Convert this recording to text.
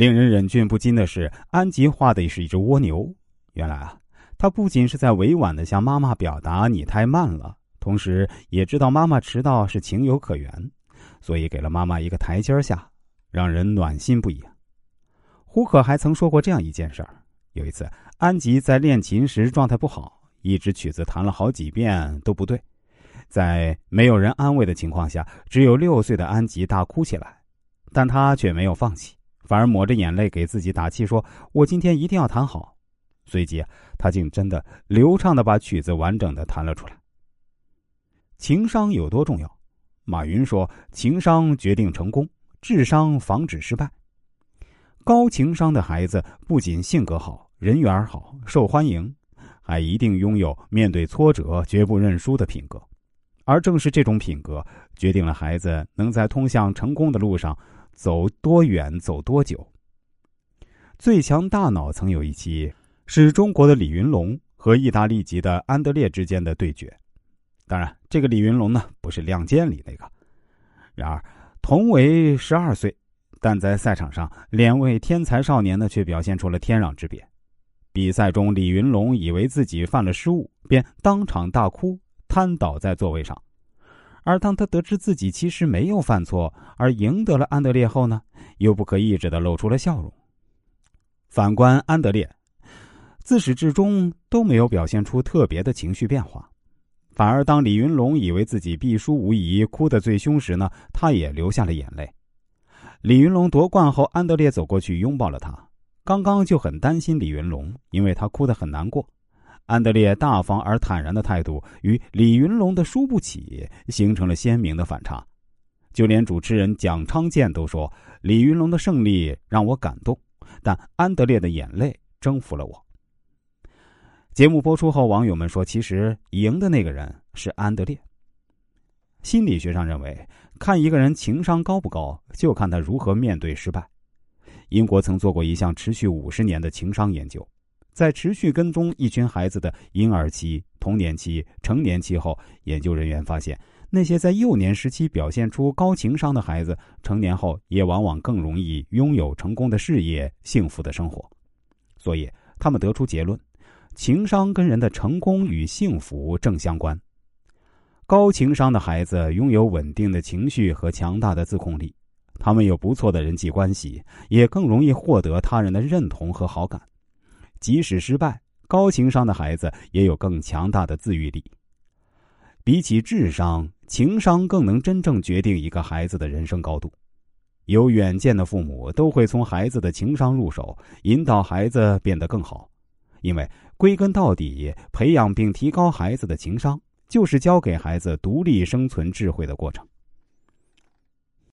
令人忍俊不禁的是，安吉画的是一只蜗牛。原来啊，他不仅是在委婉的向妈妈表达你太慢了，同时也知道妈妈迟到是情有可原，所以给了妈妈一个台阶下，让人暖心不已。胡可还曾说过这样一件事儿：有一次，安吉在练琴时状态不好，一支曲子弹了好几遍都不对，在没有人安慰的情况下，只有六岁的安吉大哭起来，但他却没有放弃。反而抹着眼泪给自己打气，说：“我今天一定要弹好。”随即，他竟真的流畅的把曲子完整的弹了出来。情商有多重要？马云说：“情商决定成功，智商防止失败。高情商的孩子不仅性格好、人缘好、受欢迎，还一定拥有面对挫折绝不认输的品格。而正是这种品格，决定了孩子能在通向成功的路上。”走多远，走多久？最强大脑曾有一期是中国的李云龙和意大利籍的安德烈之间的对决。当然，这个李云龙呢，不是《亮剑》里那个。然而，同为十二岁，但在赛场上，两位天才少年呢，却表现出了天壤之别。比赛中，李云龙以为自己犯了失误，便当场大哭，瘫倒在座位上。而当他得知自己其实没有犯错，而赢得了安德烈后呢，又不可抑制的露出了笑容。反观安德烈，自始至终都没有表现出特别的情绪变化，反而当李云龙以为自己必输无疑，哭得最凶时呢，他也流下了眼泪。李云龙夺冠后，安德烈走过去拥抱了他，刚刚就很担心李云龙，因为他哭得很难过。安德烈大方而坦然的态度与李云龙的输不起形成了鲜明的反差，就连主持人蒋昌建都说：“李云龙的胜利让我感动，但安德烈的眼泪征服了我。”节目播出后，网友们说：“其实赢的那个人是安德烈。”心理学上认为，看一个人情商高不高，就看他如何面对失败。英国曾做过一项持续五十年的情商研究。在持续跟踪一群孩子的婴儿期、童年期、成年期后，研究人员发现，那些在幼年时期表现出高情商的孩子，成年后也往往更容易拥有成功的事业、幸福的生活。所以，他们得出结论：情商跟人的成功与幸福正相关。高情商的孩子拥有稳定的情绪和强大的自控力，他们有不错的人际关系，也更容易获得他人的认同和好感。即使失败，高情商的孩子也有更强大的自愈力。比起智商，情商更能真正决定一个孩子的人生高度。有远见的父母都会从孩子的情商入手，引导孩子变得更好。因为归根到底，培养并提高孩子的情商，就是教给孩子独立生存智慧的过程。